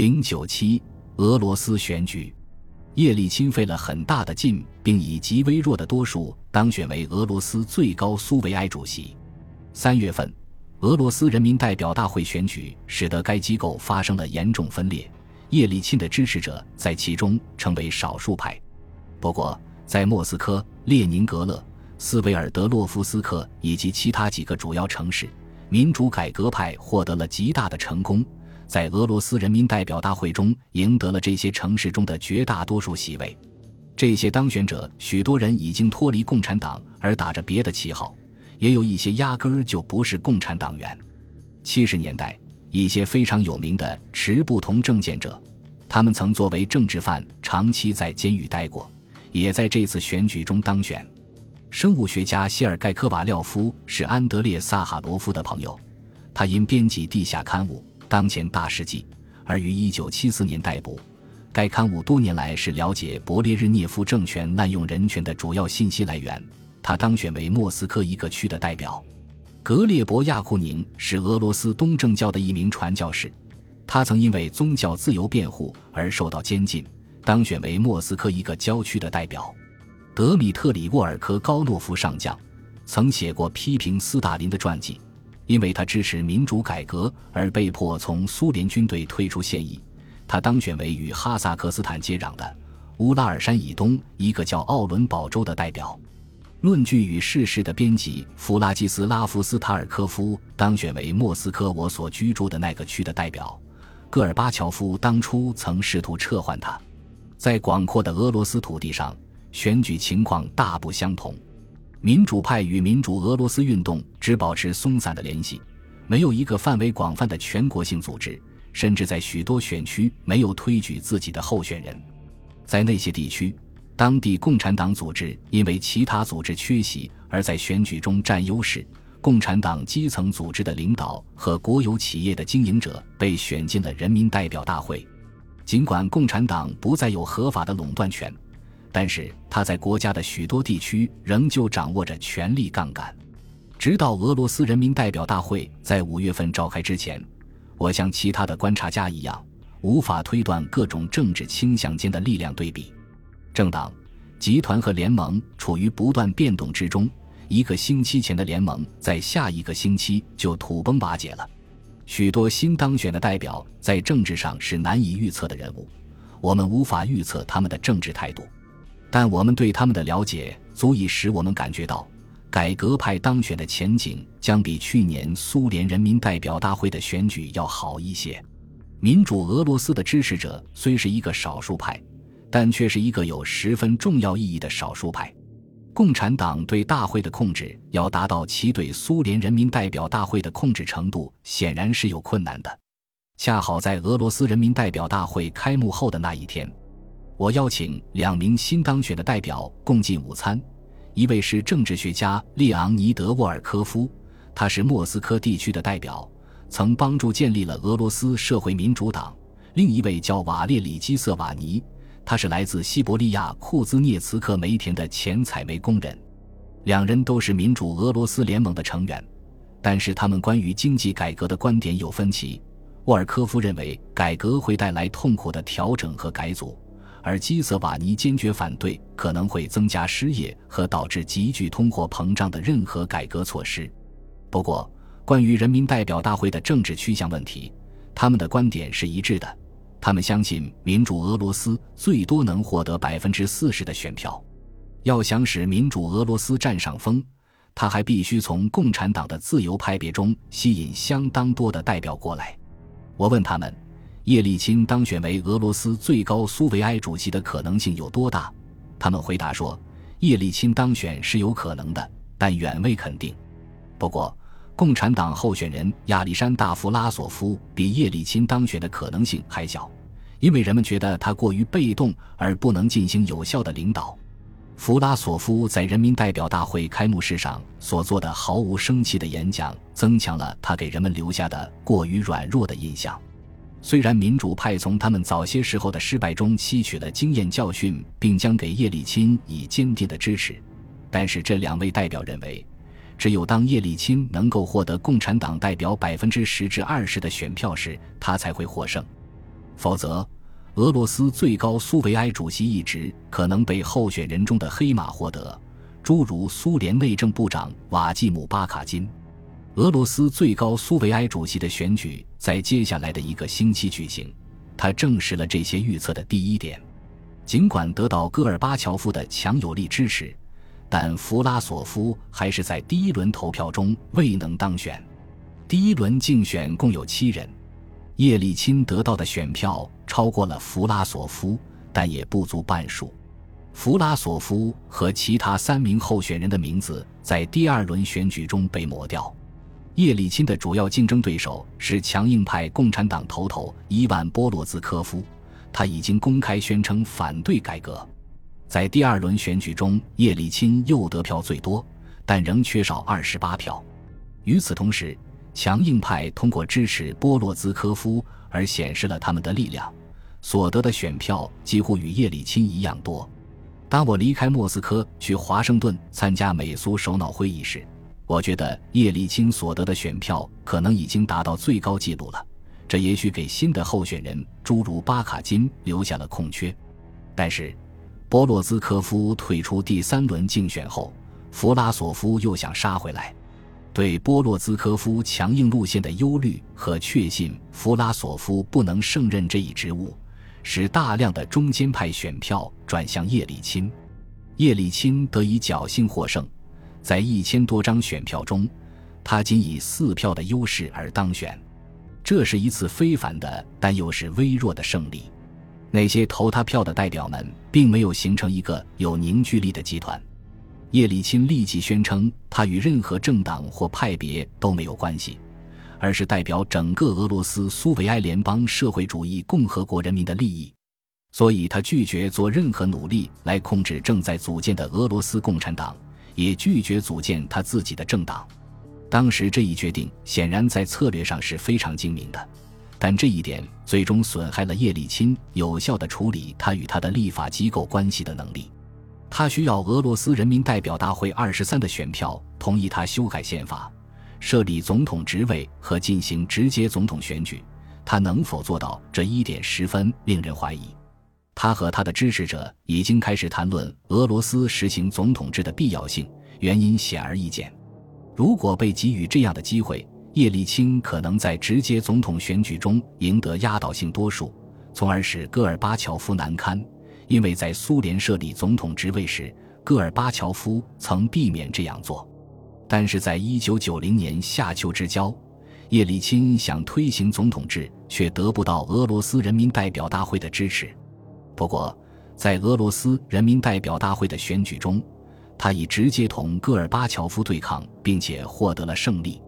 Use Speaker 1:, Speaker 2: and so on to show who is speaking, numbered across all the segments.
Speaker 1: 零九七，俄罗斯选举，叶利钦费了很大的劲，并以极微弱的多数当选为俄罗斯最高苏维埃主席。三月份，俄罗斯人民代表大会选举使得该机构发生了严重分裂，叶利钦的支持者在其中成为少数派。不过，在莫斯科、列宁格勒、斯维尔德洛夫斯克以及其他几个主要城市，民主改革派获得了极大的成功。在俄罗斯人民代表大会中赢得了这些城市中的绝大多数席位，这些当选者许多人已经脱离共产党而打着别的旗号，也有一些压根儿就不是共产党员。七十年代，一些非常有名的持不同政见者，他们曾作为政治犯长期在监狱待过，也在这次选举中当选。生物学家谢尔盖科瓦廖夫是安德烈萨哈罗夫的朋友，他因编辑地下刊物。当前大事记，而于一九七四年逮捕。该刊物多年来是了解勃列日涅夫政权滥用人权的主要信息来源。他当选为莫斯科一个区的代表。格列伯亚库宁是俄罗斯东正教的一名传教士，他曾因为宗教自由辩护而受到监禁，当选为莫斯科一个郊区的代表。德米特里沃尔科高诺夫上将曾写过批评斯大林的传记。因为他支持民主改革而被迫从苏联军队退出现役，他当选为与哈萨克斯坦接壤的乌拉尔山以东一个叫奥伦堡州的代表。论据与事实的编辑弗拉基斯拉夫斯塔尔科夫当选为莫斯科我所居住的那个区的代表。戈尔巴乔夫当初曾试图撤换他。在广阔的俄罗斯土地上，选举情况大不相同。民主派与民主俄罗斯运动只保持松散的联系，没有一个范围广泛的全国性组织，甚至在许多选区没有推举自己的候选人。在那些地区，当地共产党组织因为其他组织缺席而在选举中占优势。共产党基层组织的领导和国有企业的经营者被选进了人民代表大会，尽管共产党不再有合法的垄断权。但是他在国家的许多地区仍旧掌握着权力杠杆，直到俄罗斯人民代表大会在五月份召开之前，我像其他的观察家一样，无法推断各种政治倾向间的力量对比。政党、集团和联盟处于不断变动之中。一个星期前的联盟，在下一个星期就土崩瓦解了。许多新当选的代表在政治上是难以预测的人物，我们无法预测他们的政治态度。但我们对他们的了解足以使我们感觉到，改革派当选的前景将比去年苏联人民代表大会的选举要好一些。民主俄罗斯的支持者虽是一个少数派，但却是一个有十分重要意义的少数派。共产党对大会的控制要达到其对苏联人民代表大会的控制程度，显然是有困难的。恰好在俄罗斯人民代表大会开幕后的那一天。我邀请两名新当选的代表共进午餐，一位是政治学家列昂尼德·沃尔科夫，他是莫斯科地区的代表，曾帮助建立了俄罗斯社会民主党；另一位叫瓦列里基瑟瓦尼，他是来自西伯利亚库兹涅茨克煤田的前采煤工人。两人都是民主俄罗斯联盟的成员，但是他们关于经济改革的观点有分歧。沃尔科夫认为改革会带来痛苦的调整和改组。而基瑟瓦尼坚决反对可能会增加失业和导致急剧通货膨胀的任何改革措施。不过，关于人民代表大会的政治趋向问题，他们的观点是一致的。他们相信民主俄罗斯最多能获得百分之四十的选票。要想使民主俄罗斯占上风，他还必须从共产党的自由派别中吸引相当多的代表过来。我问他们。叶利钦当选为俄罗斯最高苏维埃主席的可能性有多大？他们回答说，叶利钦当选是有可能的，但远未肯定。不过，共产党候选人亚历山大·弗拉索夫比叶利钦当选的可能性还小，因为人们觉得他过于被动而不能进行有效的领导。弗拉索夫在人民代表大会开幕式上所做的毫无生气的演讲，增强了他给人们留下的过于软弱的印象。虽然民主派从他们早些时候的失败中吸取了经验教训，并将给叶利钦以坚定的支持，但是这两位代表认为，只有当叶利钦能够获得共产党代表百分之十至二十的选票时，他才会获胜。否则，俄罗斯最高苏维埃主席一职可能被候选人中的黑马获得，诸如苏联内政部长瓦季姆·巴卡金。俄罗斯最高苏维埃主席的选举在接下来的一个星期举行，他证实了这些预测的第一点。尽管得到戈尔巴乔夫的强有力支持，但弗拉索夫还是在第一轮投票中未能当选。第一轮竞选共有七人，叶利钦得到的选票超过了弗拉索夫，但也不足半数。弗拉索夫和其他三名候选人的名字在第二轮选举中被抹掉。叶利钦的主要竞争对手是强硬派共产党头头伊万波洛兹科夫，他已经公开宣称反对改革。在第二轮选举中，叶利钦又得票最多，但仍缺少二十八票。与此同时，强硬派通过支持波洛兹科夫而显示了他们的力量，所得的选票几乎与叶利钦一样多。当我离开莫斯科去华盛顿参加美苏首脑会议时，我觉得叶利钦所得的选票可能已经达到最高纪录了。这也许给新的候选人，诸如巴卡金留下了空缺。但是，波洛兹科夫退出第三轮竞选后，弗拉索夫又想杀回来。对波洛兹科夫强硬路线的忧虑和确信弗拉索夫不能胜任这一职务，使大量的中间派选票转向叶利钦。叶利钦得以侥幸获胜，在一千多张选票中，他仅以四票的优势而当选。这是一次非凡的，但又是微弱的胜利。那些投他票的代表们并没有形成一个有凝聚力的集团。叶利钦立即宣称，他与任何政党或派别都没有关系，而是代表整个俄罗斯苏维埃联邦社会主义共和国人民的利益。所以，他拒绝做任何努力来控制正在组建的俄罗斯共产党，也拒绝组建他自己的政党。当时，这一决定显然在策略上是非常精明的，但这一点最终损害了叶利钦有效地处理他与他的立法机构关系的能力。他需要俄罗斯人民代表大会二十三的选票同意他修改宪法、设立总统职位和进行直接总统选举。他能否做到这一点十分令人怀疑。他和他的支持者已经开始谈论俄罗斯实行总统制的必要性，原因显而易见。如果被给予这样的机会，叶利钦可能在直接总统选举中赢得压倒性多数，从而使戈尔巴乔夫难堪。因为在苏联设立总统职位时，戈尔巴乔夫曾避免这样做，但是在一九九零年夏秋之交，叶利钦想推行总统制，却得不到俄罗斯人民代表大会的支持。不过，在俄罗斯人民代表大会的选举中，他已直接同戈尔巴乔夫对抗，并且获得了胜利。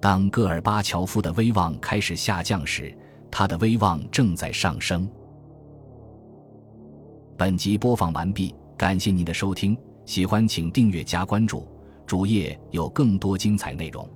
Speaker 1: 当戈尔巴乔夫的威望开始下降时，他的威望正在上升。本集播放完毕，感谢您的收听，喜欢请订阅加关注，主页有更多精彩内容。